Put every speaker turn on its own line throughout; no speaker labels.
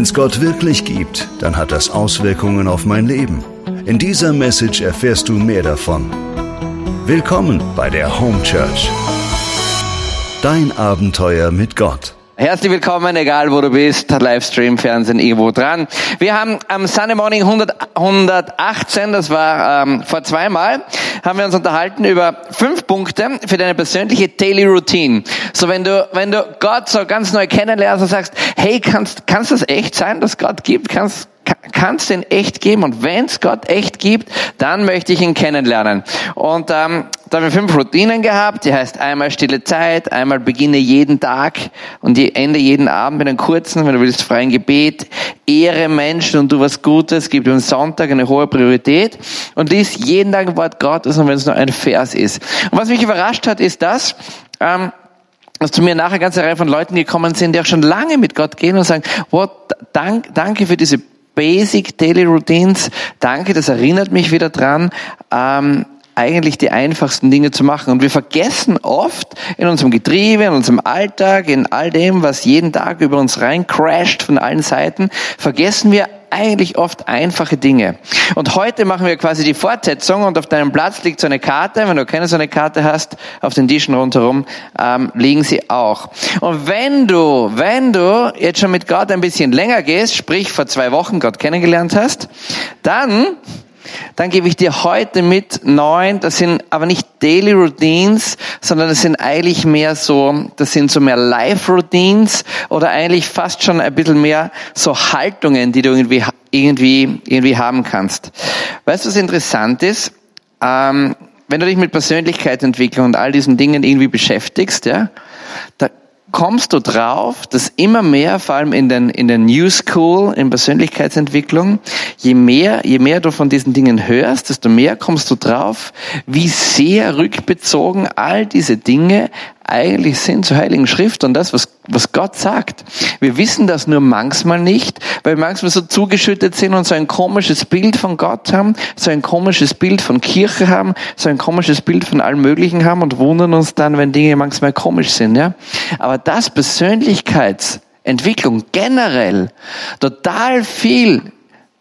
Wenn es Gott wirklich gibt, dann hat das Auswirkungen auf mein Leben. In dieser Message erfährst du mehr davon. Willkommen bei der Home Church. Dein Abenteuer mit Gott.
Herzlich willkommen, egal wo du bist, Livestream, Fernsehen, irgendwo dran. Wir haben am Sunday Morning 100, 118, das war ähm, vor zweimal, haben wir uns unterhalten über fünf Punkte für deine persönliche Daily Routine. So wenn du, wenn du Gott so ganz neu kennenlernst und sagst, hey, kannst, kannst das echt sein, dass Gott gibt? Kannst, kann es den echt geben? Und wenn es Gott echt gibt, dann möchte ich ihn kennenlernen. Und ähm, da haben wir fünf Routinen gehabt, die heißt einmal stille Zeit, einmal beginne jeden Tag und ende jeden Abend mit einem kurzen, wenn du willst, freien Gebet, ehre Menschen und tu was Gutes, gib dem Sonntag eine hohe Priorität und lies jeden Tag ein Wort Gottes und wenn es nur ein Vers ist. Und was mich überrascht hat, ist das, ähm, dass zu mir nachher eine ganze Reihe von Leuten gekommen sind, die auch schon lange mit Gott gehen und sagen, wow, dank, danke für diese Basic Daily Routines. Danke, das erinnert mich wieder dran, ähm, eigentlich die einfachsten Dinge zu machen. Und wir vergessen oft in unserem Getriebe, in unserem Alltag, in all dem, was jeden Tag über uns rein crasht von allen Seiten, vergessen wir eigentlich oft einfache Dinge. Und heute machen wir quasi die Fortsetzung und auf deinem Platz liegt so eine Karte. Wenn du keine so eine Karte hast, auf den Tischen rundherum ähm, liegen sie auch. Und wenn du, wenn du jetzt schon mit Gott ein bisschen länger gehst, sprich vor zwei Wochen Gott kennengelernt hast, dann dann gebe ich dir heute mit neun, das sind aber nicht Daily Routines, sondern das sind eigentlich mehr so, das sind so mehr Life Routines oder eigentlich fast schon ein bisschen mehr so Haltungen, die du irgendwie, irgendwie, irgendwie haben kannst. Weißt du, was interessant ist? Ähm, wenn du dich mit Persönlichkeitsentwicklung und all diesen Dingen irgendwie beschäftigst, ja, da kommst du drauf, dass immer mehr, vor allem in den, in den New School, in Persönlichkeitsentwicklung, je mehr, je mehr du von diesen Dingen hörst, desto mehr kommst du drauf, wie sehr rückbezogen all diese Dinge eigentlich sind zur Heiligen Schrift und das, was, was Gott sagt. Wir wissen das nur manchmal nicht, weil wir manchmal so zugeschüttet sind und so ein komisches Bild von Gott haben, so ein komisches Bild von Kirche haben, so ein komisches Bild von allem Möglichen haben und wundern uns dann, wenn Dinge manchmal komisch sind, ja. Aber das Persönlichkeitsentwicklung generell total viel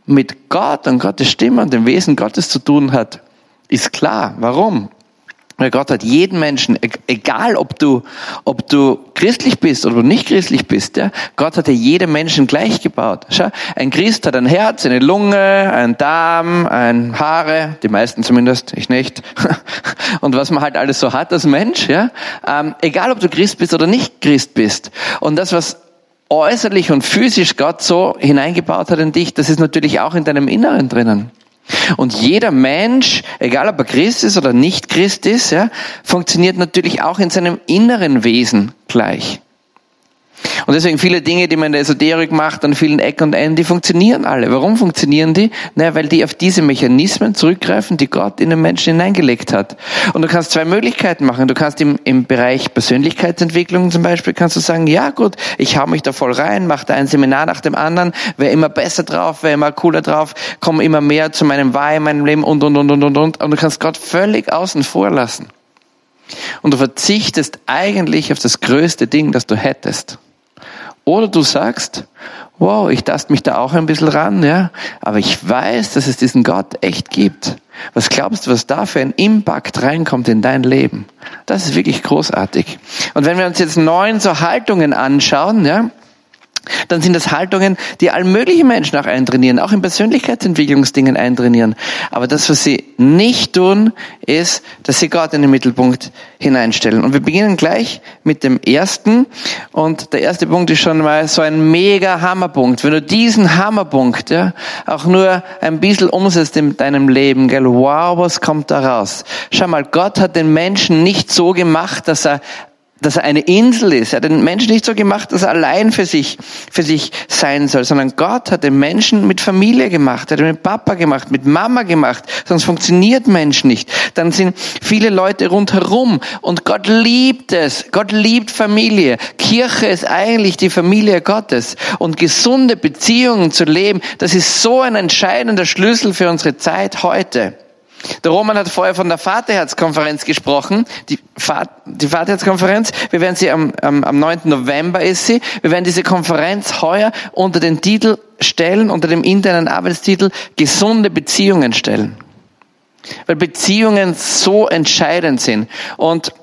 mit Gott und Gottes Stimme und dem Wesen Gottes zu tun hat, ist klar. Warum? Weil Gott hat jeden Menschen, e-, egal ob du, ob du christlich bist oder nicht christlich bist, ja, Gott hat ja jedem Menschen gleich gebaut. Schau, ein Christ hat ein Herz, eine Lunge, ein Darm, ein Haare, die meisten zumindest, ich nicht. Und was man halt alles so hat als Mensch, ja, ähm, egal ob du Christ bist oder nicht Christ bist. Und das, was äußerlich und physisch Gott so hineingebaut hat in dich, das ist natürlich auch in deinem Inneren drinnen. Und jeder Mensch, egal ob er Christ ist oder nicht Christ ist, ja, funktioniert natürlich auch in seinem inneren Wesen gleich. Und deswegen viele Dinge, die man in der Esoterik macht, an vielen Ecken und Enden, die funktionieren alle. Warum funktionieren die? Naja, weil die auf diese Mechanismen zurückgreifen, die Gott in den Menschen hineingelegt hat. Und du kannst zwei Möglichkeiten machen. Du kannst im, im Bereich Persönlichkeitsentwicklung zum Beispiel, kannst du sagen, ja gut, ich hau mich da voll rein, mache da ein Seminar nach dem anderen, wäre immer besser drauf, wäre immer cooler drauf, komme immer mehr zu meinem Wahr in meinem Leben und, und, und, und, und, und. Und du kannst Gott völlig außen vor lassen. Und du verzichtest eigentlich auf das größte Ding, das du hättest. Oder du sagst, wow, ich tast mich da auch ein bisschen ran, ja, aber ich weiß, dass es diesen Gott echt gibt. Was glaubst du, was da für ein Impact reinkommt in dein Leben? Das ist wirklich großartig. Und wenn wir uns jetzt neun so Haltungen anschauen, ja, dann sind das Haltungen, die all möglichen Menschen auch eintrainieren, auch in Persönlichkeitsentwicklungsdingen eintrainieren. Aber das, was sie nicht tun, ist, dass sie Gott in den Mittelpunkt hineinstellen. Und wir beginnen gleich mit dem ersten. Und der erste Punkt ist schon mal so ein mega Hammerpunkt. Wenn du diesen Hammerpunkt ja, auch nur ein bisschen umsetzt in deinem Leben, gell, wow, was kommt da raus? Schau mal, Gott hat den Menschen nicht so gemacht, dass er dass er eine Insel ist. Er hat den Menschen nicht so gemacht, dass er allein für sich, für sich sein soll, sondern Gott hat den Menschen mit Familie gemacht, hat ihn mit Papa gemacht, mit Mama gemacht, sonst funktioniert Mensch nicht. Dann sind viele Leute rundherum und Gott liebt es. Gott liebt Familie. Kirche ist eigentlich die Familie Gottes und gesunde Beziehungen zu leben, das ist so ein entscheidender Schlüssel für unsere Zeit heute. Der Roman hat vorher von der Vaterherzkonferenz gesprochen. Die, Vater, die Vaterherzkonferenz, wir werden sie am, am, am 9. November ist sie. Wir werden diese Konferenz heuer unter den Titel stellen, unter dem internen Arbeitstitel gesunde Beziehungen stellen. Weil Beziehungen so entscheidend sind. Und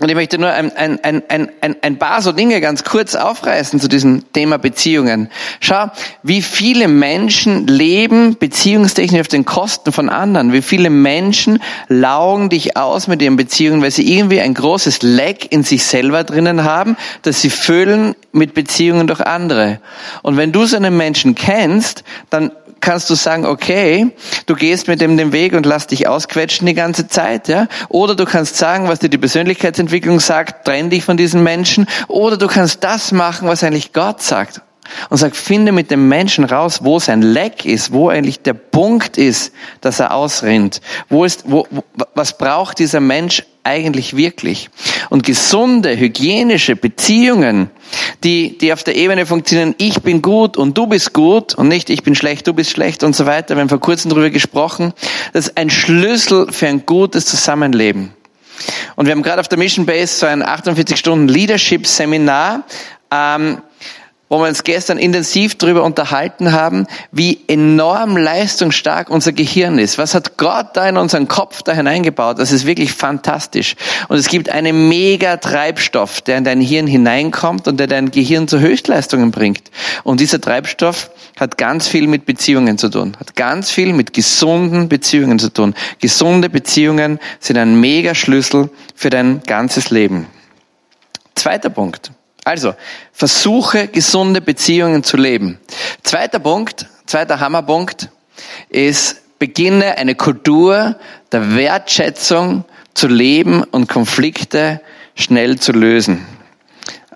und ich möchte nur ein, ein, ein, ein, ein paar so Dinge ganz kurz aufreißen zu diesem Thema Beziehungen. Schau, wie viele Menschen leben beziehungstechnisch auf den Kosten von anderen. Wie viele Menschen laugen dich aus mit ihren Beziehungen, weil sie irgendwie ein großes Leck in sich selber drinnen haben, das sie füllen mit Beziehungen durch andere. Und wenn du so einen Menschen kennst, dann kannst du sagen, okay, du gehst mit dem den Weg und lass dich ausquetschen die ganze Zeit, ja? Oder du kannst sagen, was dir die Persönlichkeitsentwicklung sagt, trenn dich von diesen Menschen. Oder du kannst das machen, was eigentlich Gott sagt. Und sag, finde mit dem Menschen raus, wo sein Leck ist, wo eigentlich der Punkt ist, dass er ausrinnt. Wo ist, wo, was braucht dieser Mensch eigentlich wirklich? Und gesunde, hygienische Beziehungen, die, die auf der Ebene funktionieren, ich bin gut und du bist gut und nicht ich bin schlecht, du bist schlecht und so weiter. Wir haben vor kurzem darüber gesprochen. Das ist ein Schlüssel für ein gutes Zusammenleben. Und wir haben gerade auf der Mission Base so ein 48 Stunden Leadership Seminar. Ähm, wo wir uns gestern intensiv darüber unterhalten haben, wie enorm leistungsstark unser Gehirn ist. Was hat Gott da in unseren Kopf da hineingebaut? Das ist wirklich fantastisch. Und es gibt einen mega Treibstoff, der in dein Hirn hineinkommt und der dein Gehirn zu Höchstleistungen bringt. Und dieser Treibstoff hat ganz viel mit Beziehungen zu tun, hat ganz viel mit gesunden Beziehungen zu tun. Gesunde Beziehungen sind ein mega Schlüssel für dein ganzes Leben. Zweiter Punkt. Also, versuche gesunde Beziehungen zu leben. Zweiter Punkt, zweiter Hammerpunkt ist, beginne eine Kultur der Wertschätzung zu leben und Konflikte schnell zu lösen.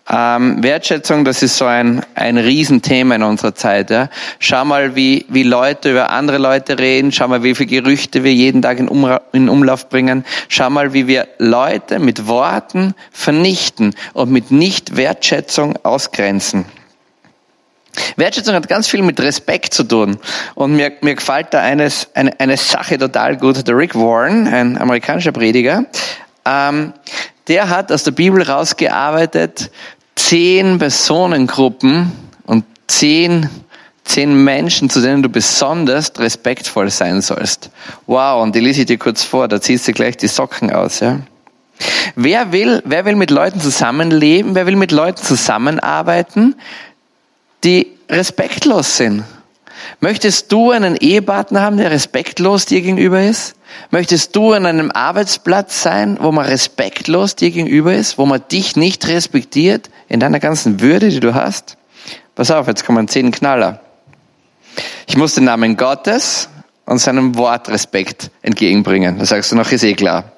Ähm, Wertschätzung, das ist so ein, ein Riesenthema in unserer Zeit. Ja. Schau mal, wie, wie Leute über andere Leute reden. Schau mal, wie viele Gerüchte wir jeden Tag in, Umra in Umlauf bringen. Schau mal, wie wir Leute mit Worten vernichten und mit Nicht-Wertschätzung ausgrenzen. Wertschätzung hat ganz viel mit Respekt zu tun. Und mir, mir gefällt da eines, eine, eine Sache total gut. Der Rick Warren, ein amerikanischer Prediger, ähm, der hat aus der Bibel rausgearbeitet, zehn Personengruppen und zehn, zehn Menschen, zu denen du besonders respektvoll sein sollst. Wow, und die lese ich dir kurz vor, da ziehst du gleich die Socken aus, ja. Wer will, wer will mit Leuten zusammenleben? Wer will mit Leuten zusammenarbeiten, die respektlos sind? Möchtest du einen Ehepartner haben, der respektlos dir gegenüber ist? Möchtest du an einem Arbeitsplatz sein, wo man respektlos dir gegenüber ist, wo man dich nicht respektiert in deiner ganzen Würde, die du hast? Pass auf, jetzt kommen zehn Knaller. Ich muss den Namen Gottes und seinem Wort Respekt entgegenbringen. Da sagst du noch, ist eh klar.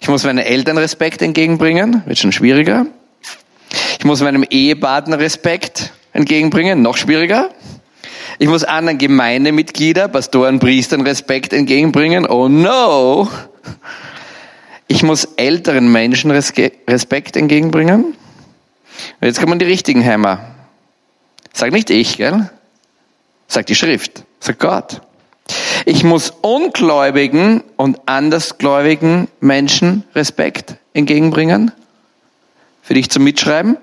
Ich muss meinen Eltern Respekt entgegenbringen, wird schon schwieriger. Ich muss meinem Ehepartner Respekt entgegenbringen, noch schwieriger. Ich muss anderen Gemeindemitglieder, Pastoren, Priestern Respekt entgegenbringen. Oh no! Ich muss älteren Menschen Respekt entgegenbringen. Und jetzt kommen die richtigen Hämmer. Sag nicht ich, gell? Sag die Schrift. Sag Gott. Ich muss ungläubigen und andersgläubigen Menschen Respekt entgegenbringen. Für dich zum Mitschreiben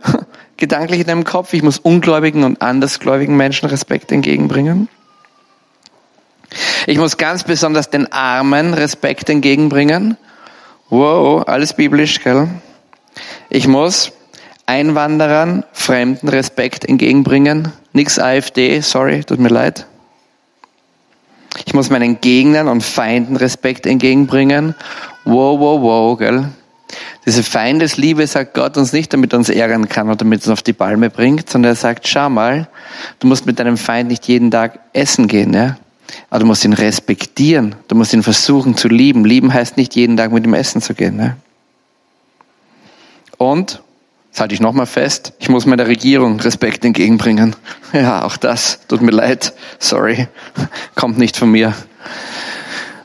gedanklich in deinem Kopf, ich muss ungläubigen und andersgläubigen Menschen Respekt entgegenbringen. Ich muss ganz besonders den Armen Respekt entgegenbringen. Wow, alles biblisch, gell? Ich muss Einwanderern, Fremden Respekt entgegenbringen. Nix AfD, sorry, tut mir leid. Ich muss meinen Gegnern und Feinden Respekt entgegenbringen. Wow, wow, wow, gell? Diese Feindesliebe sagt Gott uns nicht, damit er uns ärgern kann oder damit er uns auf die Palme bringt, sondern er sagt, schau mal, du musst mit deinem Feind nicht jeden Tag essen gehen, ja? Aber du musst ihn respektieren. Du musst ihn versuchen zu lieben. Lieben heißt nicht jeden Tag mit ihm essen zu gehen. Ja? Und, das halte ich nochmal fest, ich muss meiner Regierung Respekt entgegenbringen. Ja, auch das, tut mir leid, sorry, kommt nicht von mir.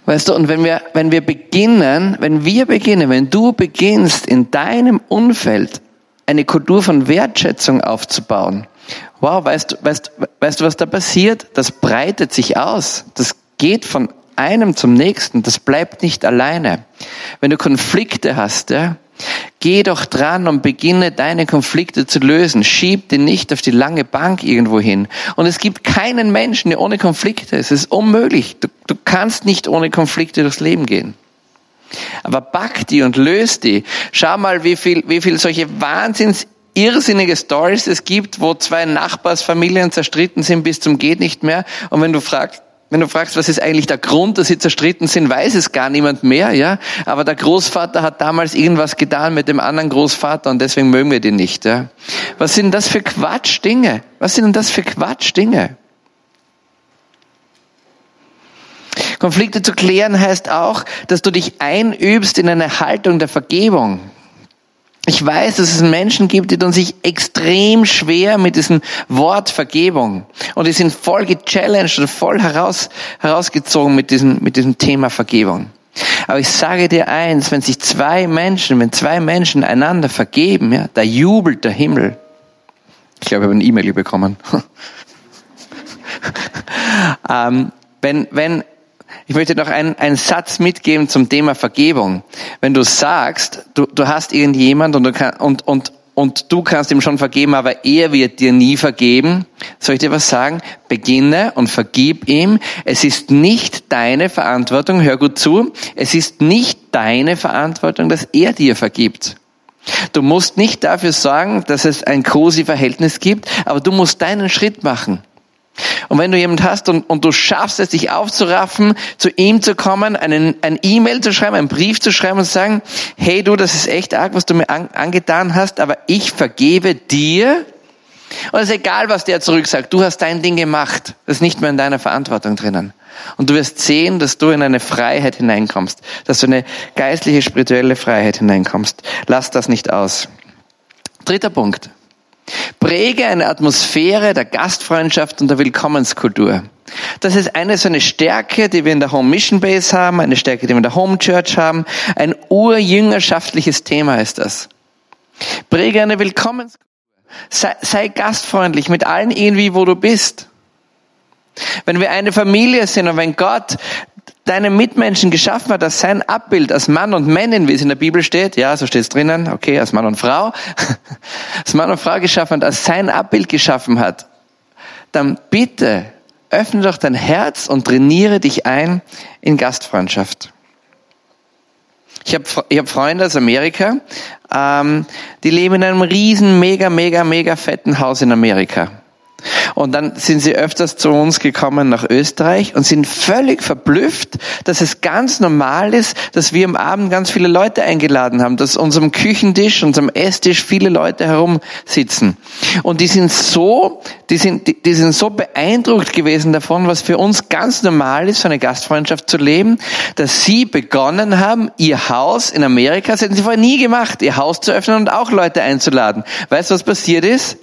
Weißt du, und wenn wir, wenn wir beginnen, wenn wir beginnen, wenn du beginnst, in deinem Umfeld eine Kultur von Wertschätzung aufzubauen, wow, weißt du, weißt, weißt du, was da passiert? Das breitet sich aus. Das geht von einem zum nächsten, das bleibt nicht alleine. Wenn du Konflikte hast, ja, geh doch dran und beginne deine Konflikte zu lösen. Schieb die nicht auf die lange Bank irgendwo hin. Und es gibt keinen Menschen, der ohne Konflikte ist. Es ist unmöglich. Du, du kannst nicht ohne Konflikte durchs Leben gehen. Aber back die und löst die. Schau mal, wie viel, wie viel solche Wahnsinns irrsinnige Stories es gibt, wo zwei Nachbarsfamilien zerstritten sind bis zum geht nicht mehr. Und wenn du fragst, wenn du fragst, was ist eigentlich der Grund, dass sie zerstritten sind, weiß es gar niemand mehr, ja. Aber der Großvater hat damals irgendwas getan mit dem anderen Großvater und deswegen mögen wir den nicht, ja. Was sind das für Quatschdinge? Was sind denn das für Quatschdinge? Konflikte zu klären heißt auch, dass du dich einübst in eine Haltung der Vergebung. Ich weiß, dass es Menschen gibt, die tun sich extrem schwer mit diesem Wort Vergebung. Und die sind voll gechallenged und voll heraus, herausgezogen mit diesem, mit diesem Thema Vergebung. Aber ich sage dir eins, wenn sich zwei Menschen, wenn zwei Menschen einander vergeben, ja, da jubelt der Himmel. Ich glaube, ich habe eine E-Mail bekommen. ähm, wenn, wenn ich möchte noch einen, einen Satz mitgeben zum Thema Vergebung. Wenn du sagst, du, du hast irgendjemand und du, kann, und, und, und du kannst ihm schon vergeben, aber er wird dir nie vergeben, soll ich dir was sagen? Beginne und vergib ihm. Es ist nicht deine Verantwortung, hör gut zu, es ist nicht deine Verantwortung, dass er dir vergibt. Du musst nicht dafür sorgen, dass es ein cozy Verhältnis gibt, aber du musst deinen Schritt machen. Und wenn du jemand hast und, und du schaffst es, dich aufzuraffen, zu ihm zu kommen, einen, ein E-Mail zu schreiben, einen Brief zu schreiben und zu sagen, hey du, das ist echt arg, was du mir an, angetan hast, aber ich vergebe dir. Und es ist egal, was der zurück sagt. Du hast dein Ding gemacht. Das ist nicht mehr in deiner Verantwortung drinnen. Und du wirst sehen, dass du in eine Freiheit hineinkommst, dass du in eine geistliche, spirituelle Freiheit hineinkommst. Lass das nicht aus. Dritter Punkt. Präge eine Atmosphäre der Gastfreundschaft und der Willkommenskultur. Das ist eine so eine Stärke, die wir in der Home Mission Base haben, eine Stärke, die wir in der Home Church haben. Ein urjüngerschaftliches Thema ist das. Präge eine Willkommenskultur. Sei, sei gastfreundlich mit allen irgendwie, wo du bist. Wenn wir eine Familie sind und wenn Gott deine Mitmenschen geschaffen hat als sein Abbild, als Mann und Männin, wie es in der Bibel steht, ja, so steht es drinnen, okay, als Mann und Frau, als Mann und Frau geschaffen hat, als sein Abbild geschaffen hat, dann bitte öffne doch dein Herz und trainiere dich ein in Gastfreundschaft. Ich habe ich hab Freunde aus Amerika, ähm, die leben in einem riesen, mega, mega, mega fetten Haus in Amerika. Und dann sind sie öfters zu uns gekommen nach Österreich und sind völlig verblüfft, dass es ganz normal ist, dass wir am Abend ganz viele Leute eingeladen haben, dass unserem Küchentisch, unserem Esstisch viele Leute herumsitzen. Und die sind so, die sind, die, die sind so beeindruckt gewesen davon, was für uns ganz normal ist, so eine Gastfreundschaft zu leben, dass sie begonnen haben, ihr Haus in Amerika, das hätten sie vorher nie gemacht, ihr Haus zu öffnen und auch Leute einzuladen. Weißt du, was passiert ist?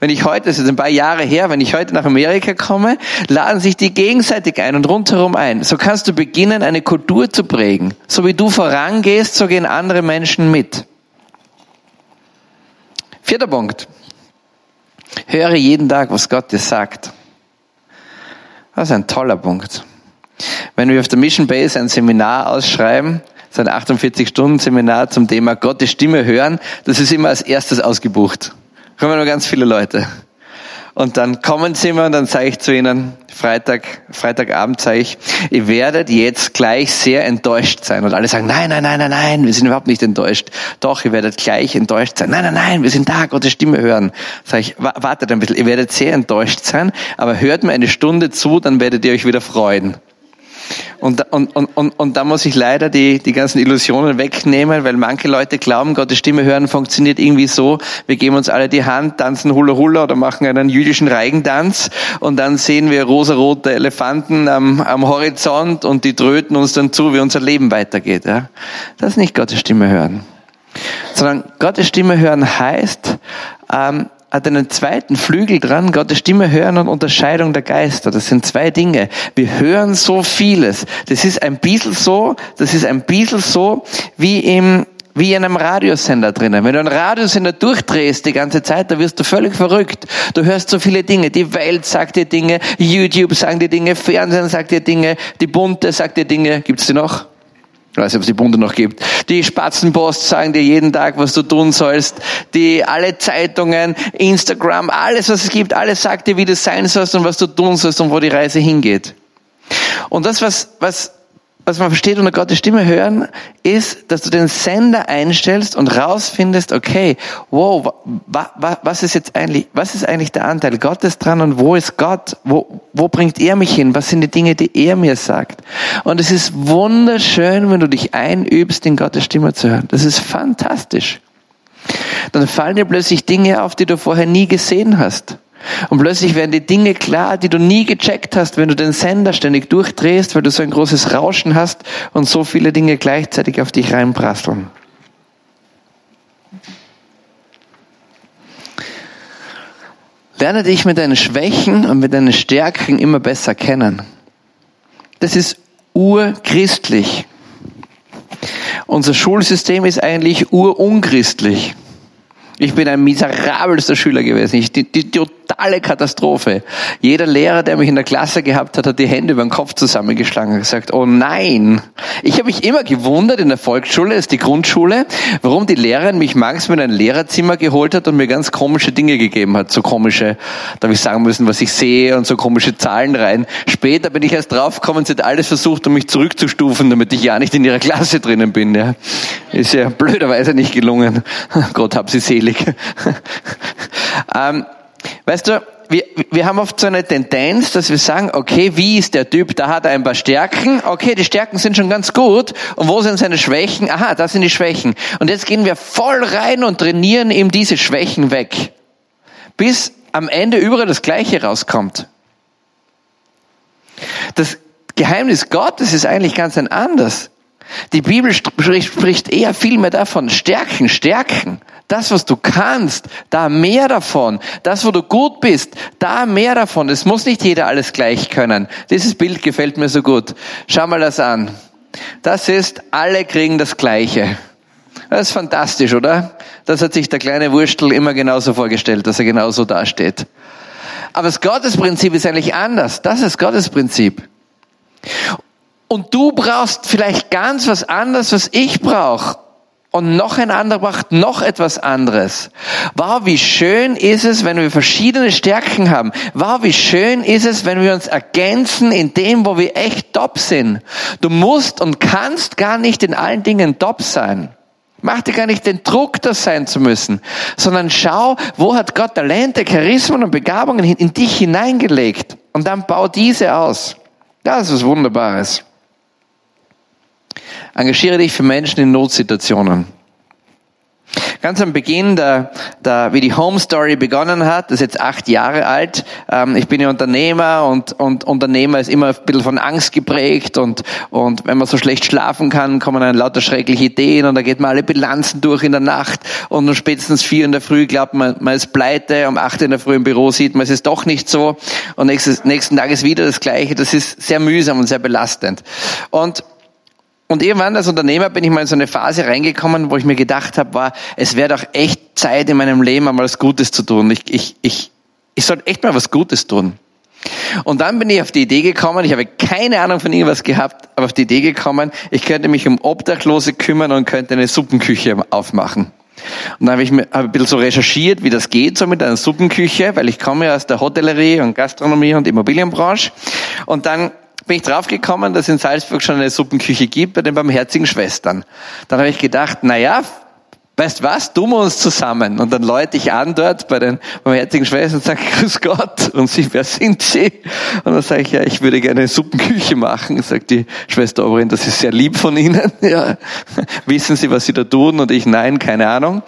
Wenn ich heute, das ist ein paar Jahre her, wenn ich heute nach Amerika komme, laden sich die gegenseitig ein und rundherum ein. So kannst du beginnen, eine Kultur zu prägen. So wie du vorangehst, so gehen andere Menschen mit. Vierter Punkt. Höre jeden Tag, was Gott dir sagt. Das ist ein toller Punkt. Wenn wir auf der Mission Base ein Seminar ausschreiben, so ein 48-Stunden-Seminar zum Thema Gottes Stimme hören, das ist immer als erstes ausgebucht kommen nur ganz viele Leute. Und dann kommen sie immer und dann sage ich zu ihnen, Freitag, Freitagabend sage ich, ihr werdet jetzt gleich sehr enttäuscht sein. Und alle sagen, nein, nein, nein, nein, nein, wir sind überhaupt nicht enttäuscht. Doch, ihr werdet gleich enttäuscht sein. Nein, nein, nein, wir sind da, Gottes Stimme hören. Sage ich, wartet ein bisschen, ihr werdet sehr enttäuscht sein, aber hört mir eine Stunde zu, dann werdet ihr euch wieder freuen. Und, und, und, und, und da muss ich leider die, die ganzen Illusionen wegnehmen, weil manche Leute glauben, Gottes Stimme hören funktioniert irgendwie so, wir geben uns alle die Hand, tanzen Hula Hula oder machen einen jüdischen Reigentanz und dann sehen wir rosarote Elefanten am, am Horizont und die tröten uns dann zu, wie unser Leben weitergeht. Ja? Das ist nicht Gottes Stimme hören. Sondern Gottes Stimme hören heißt, ähm, hat einen zweiten Flügel dran, Gottes Stimme hören und Unterscheidung der Geister. Das sind zwei Dinge. Wir hören so vieles. Das ist ein bisschen so, das ist ein bisschen so, wie im, wie in einem Radiosender drinnen. Wenn du einen Radiosender durchdrehst die ganze Zeit, da wirst du völlig verrückt. Du hörst so viele Dinge. Die Welt sagt dir Dinge, YouTube sagt dir Dinge, Fernsehen sagt dir Dinge, die Bunte sagt dir Dinge. Gibt's die noch? Ich weiß nicht, ob es die Bunte noch gibt. Die Spatzenpost sagen dir jeden Tag, was du tun sollst. Die, alle Zeitungen, Instagram, alles, was es gibt, alles sagt dir, wie du sein sollst und was du tun sollst und wo die Reise hingeht. Und das, was, was was man versteht unter Gottes Stimme hören, ist, dass du den Sender einstellst und rausfindest, okay, wow, wa, wa, was ist jetzt eigentlich, was ist eigentlich der Anteil Gottes dran und wo ist Gott? Wo, wo bringt er mich hin? Was sind die Dinge, die er mir sagt? Und es ist wunderschön, wenn du dich einübst, in Gottes Stimme zu hören. Das ist fantastisch. Dann fallen dir plötzlich Dinge auf, die du vorher nie gesehen hast. Und plötzlich werden die Dinge klar, die du nie gecheckt hast, wenn du den Sender ständig durchdrehst, weil du so ein großes Rauschen hast und so viele Dinge gleichzeitig auf dich reinprasseln. Lerne dich mit deinen Schwächen und mit deinen Stärken immer besser kennen. Das ist urchristlich. Unser Schulsystem ist eigentlich urunchristlich. Ich bin ein miserabelster Schüler gewesen. Ich, die, die totale Katastrophe. Jeder Lehrer, der mich in der Klasse gehabt hat, hat die Hände über den Kopf zusammengeschlagen und gesagt, oh nein. Ich habe mich immer gewundert in der Volksschule, das ist die Grundschule, warum die Lehrerin mich manchmal in ein Lehrerzimmer geholt hat und mir ganz komische Dinge gegeben hat. So komische, da habe ich sagen müssen, was ich sehe und so komische Zahlen rein. Später bin ich erst draufgekommen, sie hat alles versucht, um mich zurückzustufen, damit ich ja nicht in ihrer Klasse drinnen bin. Ja. Ist ja blöderweise nicht gelungen. Gott hab sie selig ähm, weißt du, wir, wir haben oft so eine Tendenz, dass wir sagen, okay, wie ist der Typ? Da hat er ein paar Stärken. Okay, die Stärken sind schon ganz gut. Und wo sind seine Schwächen? Aha, das sind die Schwächen. Und jetzt gehen wir voll rein und trainieren ihm diese Schwächen weg. Bis am Ende überall das Gleiche rauskommt. Das Geheimnis Gottes ist eigentlich ganz ein anderes. Die Bibel spricht, eher viel mehr davon, Stärken, Stärken. Das, was du kannst, da mehr davon. Das, wo du gut bist, da mehr davon. Es muss nicht jeder alles gleich können. Dieses Bild gefällt mir so gut. Schau mal das an. Das ist, alle kriegen das Gleiche. Das ist fantastisch, oder? Das hat sich der kleine Wurstel immer genauso vorgestellt, dass er genauso dasteht. Aber das Gottesprinzip ist eigentlich anders. Das ist Gottes Prinzip. Und du brauchst vielleicht ganz was anderes, was ich brauche. Und noch ein anderer braucht noch etwas anderes. Wow, wie schön ist es, wenn wir verschiedene Stärken haben. Wow, wie schön ist es, wenn wir uns ergänzen in dem, wo wir echt top sind. Du musst und kannst gar nicht in allen Dingen top sein. Mach dir gar nicht den Druck, das sein zu müssen, sondern schau, wo hat Gott Talente, Charismen und Begabungen in dich hineingelegt und dann bau diese aus. Das ist Wunderbares. Engagiere dich für Menschen in Notsituationen. Ganz am Beginn, da, da, wie die Home Story begonnen hat, das ist jetzt acht Jahre alt. Ähm, ich bin ja Unternehmer und, und Unternehmer ist immer ein bisschen von Angst geprägt und, und wenn man so schlecht schlafen kann, kommen dann lauter schreckliche Ideen und da geht man alle Bilanzen durch in der Nacht und um spätestens vier in der Früh glaubt man, man ist pleite, um acht in der Früh im Büro sieht man, es ist doch nicht so und nächstes, nächsten Tag ist wieder das Gleiche. Das ist sehr mühsam und sehr belastend. Und und irgendwann als Unternehmer bin ich mal in so eine Phase reingekommen, wo ich mir gedacht habe, war, es wäre doch echt Zeit in meinem Leben einmal was Gutes zu tun. Ich, ich, ich, ich sollte echt mal was Gutes tun. Und dann bin ich auf die Idee gekommen, ich habe keine Ahnung von irgendwas gehabt, aber auf die Idee gekommen, ich könnte mich um Obdachlose kümmern und könnte eine Suppenküche aufmachen. Und dann habe ich mir hab ein bisschen so recherchiert, wie das geht, so mit einer Suppenküche, weil ich komme ja aus der Hotellerie und Gastronomie und Immobilienbranche. Und dann bin ich draufgekommen, dass es in Salzburg schon eine Suppenküche gibt bei den barmherzigen Schwestern. Dann habe ich gedacht, na ja, weißt was, tun wir uns zusammen. Und dann läute ich an dort bei den barmherzigen Schwestern und sage, grüß Gott. Und sie, wer sind Sie? Und dann sage ich, ja, ich würde gerne eine Suppenküche machen. Sagt die Schwester Oberin, das ist sehr lieb von Ihnen. Ja. Wissen Sie, was Sie da tun? Und ich, nein, keine Ahnung.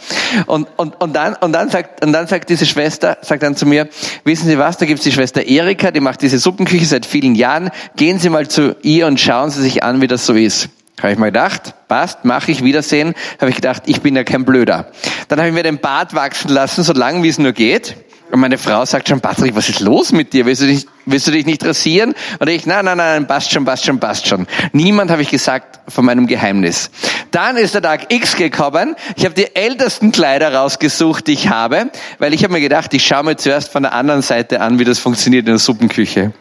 Und, und, und dann, und dann sagt, und dann sagt diese Schwester, sagt dann zu mir, wissen Sie was, da gibt's die Schwester Erika, die macht diese Suppenküche seit vielen Jahren. Gehen Sie mal zu ihr und schauen Sie sich an, wie das so ist. Habe ich mal gedacht, passt, mache ich, Wiedersehen. Habe ich gedacht, ich bin ja kein Blöder. Dann habe ich mir den Bart wachsen lassen, so lang wie es nur geht. Und meine Frau sagt schon, Patrick, was ist los mit dir? Willst du dich, willst du dich nicht rasieren? Und ich, nein, nein, nein, passt schon, passt schon, passt schon. Niemand habe ich gesagt von meinem Geheimnis. Dann ist der Tag X gekommen. Ich habe die ältesten Kleider rausgesucht, die ich habe, weil ich habe mir gedacht, ich schaue mir zuerst von der anderen Seite an, wie das funktioniert in der Suppenküche.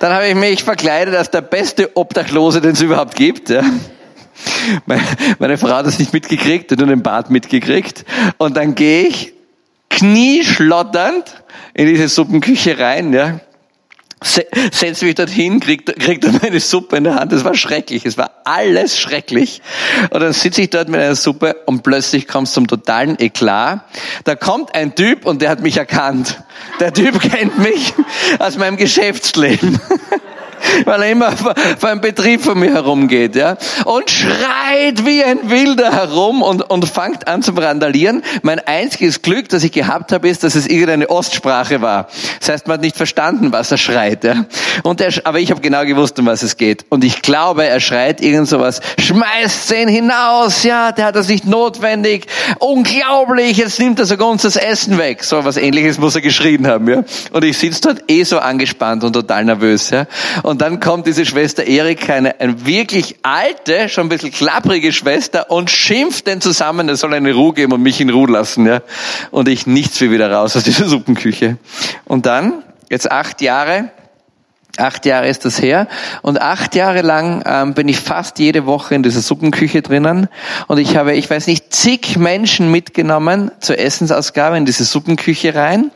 Dann habe ich mich verkleidet als der beste Obdachlose, den es überhaupt gibt. Meine Frau hat das nicht mitgekriegt, hat nur den Bart mitgekriegt. Und dann gehe ich knieschlotternd in diese Suppenküche rein, ja. Setz mich dorthin, krieg, krieg dann meine Suppe in der Hand. Das war schrecklich. Es war alles schrecklich. Und dann sitze ich dort mit einer Suppe und plötzlich kommt es zum totalen Eklat. Da kommt ein Typ und der hat mich erkannt. Der Typ kennt mich aus meinem Geschäftsleben. Weil er immer einem Betrieb von mir herumgeht, ja, und schreit wie ein Wilder herum und, und fängt an zu randalieren. Mein einziges Glück, das ich gehabt habe, ist, dass es irgendeine Ostsprache war. Das heißt, man hat nicht verstanden, was er schreit, ja. Und er, aber ich habe genau gewusst, um was es geht. Und ich glaube, er schreit irgend sowas, schmeißt ihn hinaus, ja, der hat das nicht notwendig, unglaublich, jetzt nimmt er sogar uns das Essen weg. So was ähnliches muss er geschrien haben, ja. Und ich sitze dort eh so angespannt und total nervös, ja. Dann kommt diese Schwester Erika, eine, eine wirklich alte, schon ein bisschen klapprige Schwester und schimpft den zusammen, er soll eine Ruhe geben und mich in Ruhe lassen. Ja? Und ich nichts wie wieder raus aus dieser Suppenküche. Und dann, jetzt acht Jahre, Acht Jahre ist das her und acht Jahre lang ähm, bin ich fast jede Woche in dieser Suppenküche drinnen und ich habe, ich weiß nicht, zig Menschen mitgenommen zur Essensausgabe in diese Suppenküche rein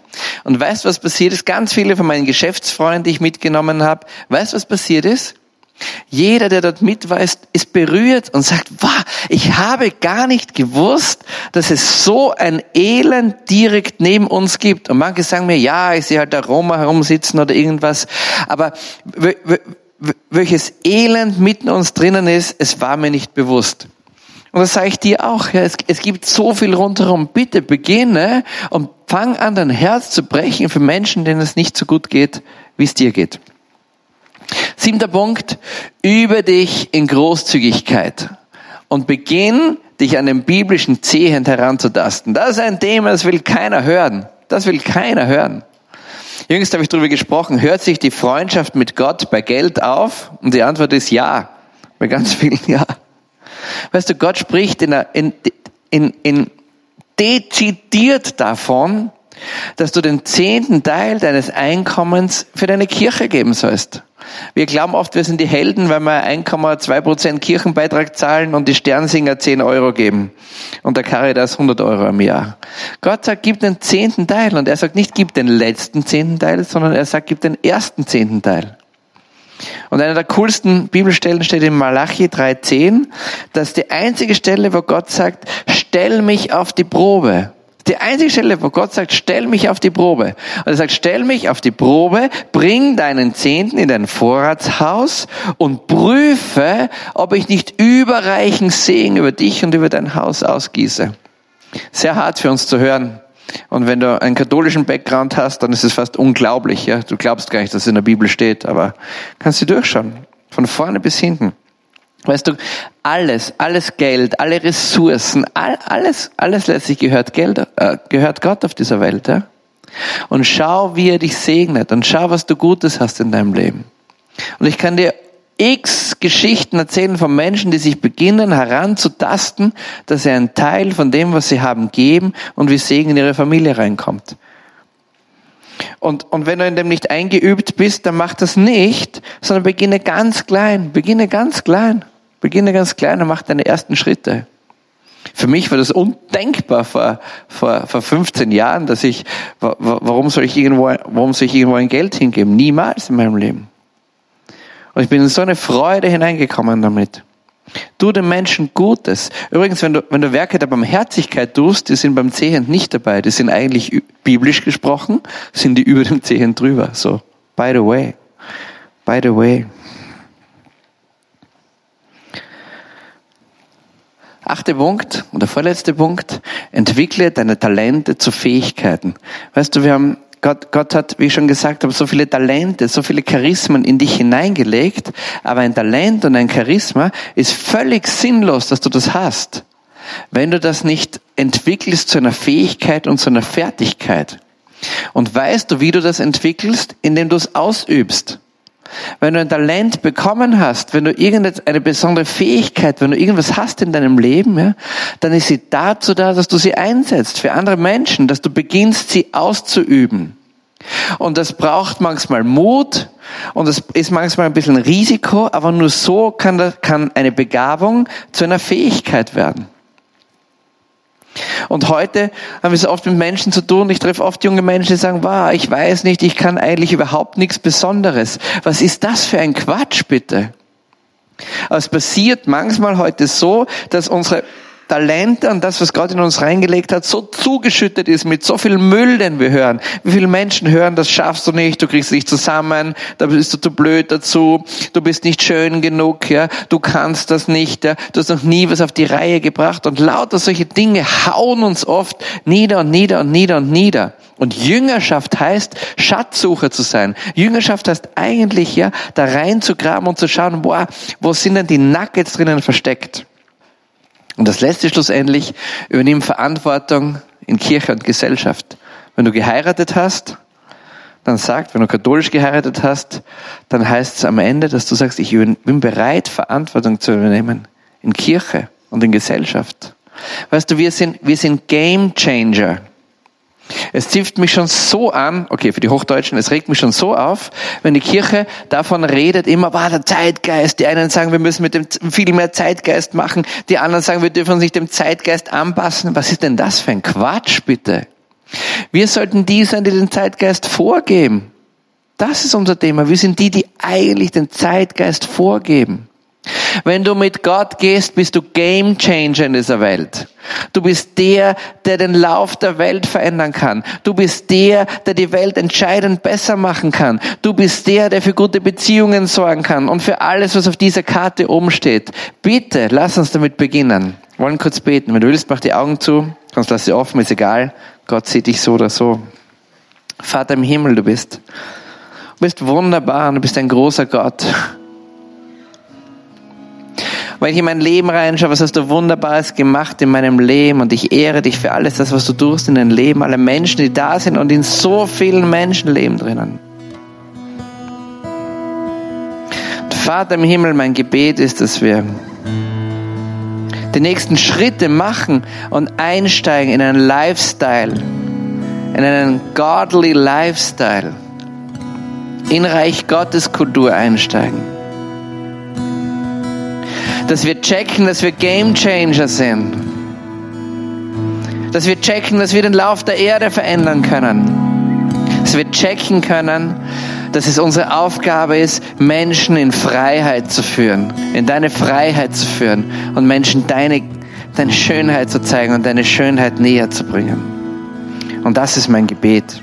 und weißt was passiert ist? Ganz viele von meinen Geschäftsfreunden, die ich mitgenommen habe, weißt was passiert ist? Jeder, der dort mit war, ist, ist berührt und sagt, wow, ich habe gar nicht gewusst, dass es so ein Elend direkt neben uns gibt. Und manche sagen mir, ja, ich sehe halt da Roma herumsitzen oder irgendwas. Aber welches Elend mitten uns drinnen ist, es war mir nicht bewusst. Und das sage ich dir auch. Ja, es, es gibt so viel rundherum. Bitte beginne und fang an, dein Herz zu brechen für Menschen, denen es nicht so gut geht, wie es dir geht. Siebter Punkt, übe dich in Großzügigkeit und beginn dich an den biblischen Zehen heranzutasten. Das ist ein Thema, das will keiner hören. Das will keiner hören. Jüngst habe ich darüber gesprochen, hört sich die Freundschaft mit Gott bei Geld auf? Und die Antwort ist ja. Bei ganz vielen ja. Weißt du, Gott spricht in, in, in, in dezidiert davon, dass du den zehnten Teil deines Einkommens für deine Kirche geben sollst. Wir glauben oft, wir sind die Helden, weil wir 1,2 Prozent Kirchenbeitrag zahlen und die Sternsinger 10 Euro geben und der Caritas 100 Euro im Jahr. Gott sagt, gib den zehnten Teil und er sagt nicht, gib den letzten zehnten Teil, sondern er sagt, gib den ersten zehnten Teil. Und eine der coolsten Bibelstellen steht in Malachi 3,10, dass die einzige Stelle, wo Gott sagt, stell mich auf die Probe. Die einzige Stelle, wo Gott sagt, stell mich auf die Probe. Und er sagt, stell mich auf die Probe, bring deinen Zehnten in dein Vorratshaus und prüfe, ob ich nicht überreichen Segen über dich und über dein Haus ausgieße. Sehr hart für uns zu hören. Und wenn du einen katholischen Background hast, dann ist es fast unglaublich. Ja? Du glaubst gar nicht, dass es in der Bibel steht, aber kannst du durchschauen. Von vorne bis hinten. Weißt du, alles, alles Geld, alle Ressourcen, all, alles, alles letztlich gehört Geld, äh, gehört Gott auf dieser Welt, ja? Und schau, wie er dich segnet und schau, was du Gutes hast in deinem Leben. Und ich kann dir x Geschichten erzählen von Menschen, die sich beginnen heranzutasten, dass sie einen Teil von dem, was sie haben, geben und wie Segen in ihre Familie reinkommt. Und, und wenn du in dem nicht eingeübt bist, dann mach das nicht, sondern beginne ganz klein, beginne ganz klein. Beginne ganz klein und mach deine ersten Schritte. Für mich war das undenkbar vor, vor, vor 15 Jahren, dass ich, warum soll ich irgendwo, warum soll ich irgendwo ein Geld hingeben? Niemals in meinem Leben. Und ich bin in so eine Freude hineingekommen damit. Tu den Menschen Gutes. Übrigens, wenn du, wenn du Werke der Barmherzigkeit tust, die sind beim Zehend nicht dabei. Die sind eigentlich biblisch gesprochen, sind die über dem Zehend drüber. So, by the way. By the way. Achte Punkt und der vorletzte Punkt, entwickle deine Talente zu Fähigkeiten. Weißt du, wir haben, Gott, Gott hat, wie ich schon gesagt habe, so viele Talente, so viele Charismen in dich hineingelegt, aber ein Talent und ein Charisma ist völlig sinnlos, dass du das hast, wenn du das nicht entwickelst zu einer Fähigkeit und zu einer Fertigkeit. Und weißt du, wie du das entwickelst? Indem du es ausübst. Wenn du ein Talent bekommen hast, wenn du irgendeine besondere Fähigkeit, wenn du irgendwas hast in deinem Leben, ja, dann ist sie dazu da, dass du sie einsetzt für andere Menschen, dass du beginnst, sie auszuüben. Und das braucht manchmal Mut und es ist manchmal ein bisschen Risiko, aber nur so kann, das, kann eine Begabung zu einer Fähigkeit werden. Und heute haben wir es oft mit Menschen zu tun. Ich treffe oft junge Menschen, die sagen, wow, ich weiß nicht, ich kann eigentlich überhaupt nichts Besonderes. Was ist das für ein Quatsch, bitte? Es passiert manchmal heute so, dass unsere Talente und das, was Gott in uns reingelegt hat, so zugeschüttet ist mit so viel Müll, den wir hören. Wie viele Menschen hören, das schaffst du nicht, du kriegst dich zusammen, da bist du zu blöd dazu, du bist nicht schön genug, ja, du kannst das nicht, ja, du hast noch nie was auf die Reihe gebracht und lauter solche Dinge hauen uns oft nieder und nieder und nieder und nieder. Und Jüngerschaft heißt, Schatzsucher zu sein. Jüngerschaft heißt eigentlich, ja, da reinzugraben und zu schauen, boah, wo sind denn die Nuggets drinnen versteckt? Und das letzte schlussendlich, übernimm Verantwortung in Kirche und Gesellschaft. Wenn du geheiratet hast, dann sagt, wenn du katholisch geheiratet hast, dann heißt es am Ende, dass du sagst, ich bin bereit, Verantwortung zu übernehmen in Kirche und in Gesellschaft. Weißt du, wir sind, wir sind Game Changer. Es zipft mich schon so an, okay, für die Hochdeutschen, es regt mich schon so auf, wenn die Kirche davon redet, immer war der Zeitgeist. Die einen sagen, wir müssen mit dem viel mehr Zeitgeist machen, die anderen sagen, wir dürfen uns nicht dem Zeitgeist anpassen. Was ist denn das für ein Quatsch, bitte? Wir sollten die sein, die den Zeitgeist vorgeben. Das ist unser Thema. Wir sind die, die eigentlich den Zeitgeist vorgeben. Wenn du mit Gott gehst, bist du Game Changer in dieser Welt. Du bist der, der den Lauf der Welt verändern kann. Du bist der, der die Welt entscheidend besser machen kann. Du bist der, der für gute Beziehungen sorgen kann und für alles, was auf dieser Karte oben steht. Bitte, lass uns damit beginnen. Wir wollen kurz beten. Wenn du willst, mach die Augen zu. Sonst lass sie offen, ist egal. Gott sieht dich so oder so. Vater im Himmel, du bist. Du bist wunderbar und du bist ein großer Gott. Wenn ich in mein Leben reinschaue, was hast du Wunderbares gemacht in meinem Leben? Und ich ehre dich für alles das, was du tust in deinem Leben, alle Menschen, die da sind und in so vielen Menschenleben drinnen. Vater im Himmel, mein Gebet ist, dass wir die nächsten Schritte machen und einsteigen in einen Lifestyle, in einen godly Lifestyle, in Reich Gottes Kultur einsteigen dass wir checken, dass wir Game Changer sind. Dass wir checken, dass wir den Lauf der Erde verändern können. Dass wir checken können, dass es unsere Aufgabe ist, Menschen in Freiheit zu führen, in deine Freiheit zu führen und Menschen deine, deine Schönheit zu zeigen und deine Schönheit näher zu bringen. Und das ist mein Gebet.